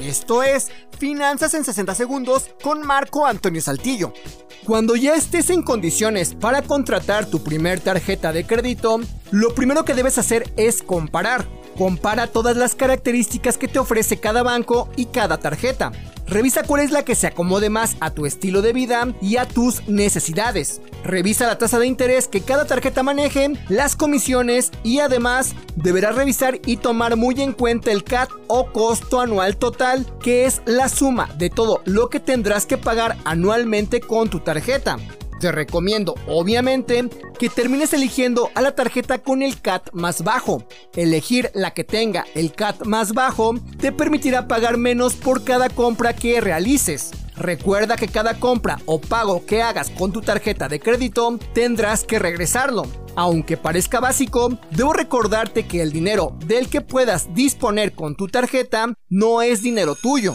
Esto es Finanzas en 60 Segundos con Marco Antonio Saltillo. Cuando ya estés en condiciones para contratar tu primer tarjeta de crédito, lo primero que debes hacer es comparar. Compara todas las características que te ofrece cada banco y cada tarjeta. Revisa cuál es la que se acomode más a tu estilo de vida y a tus necesidades. Revisa la tasa de interés que cada tarjeta maneje, las comisiones y además deberás revisar y tomar muy en cuenta el CAT o costo anual total, que es la suma de todo lo que tendrás que pagar anualmente con tu tarjeta. Te recomiendo, obviamente, que termines eligiendo a la tarjeta con el CAT más bajo. Elegir la que tenga el CAT más bajo te permitirá pagar menos por cada compra que realices. Recuerda que cada compra o pago que hagas con tu tarjeta de crédito tendrás que regresarlo. Aunque parezca básico, debo recordarte que el dinero del que puedas disponer con tu tarjeta no es dinero tuyo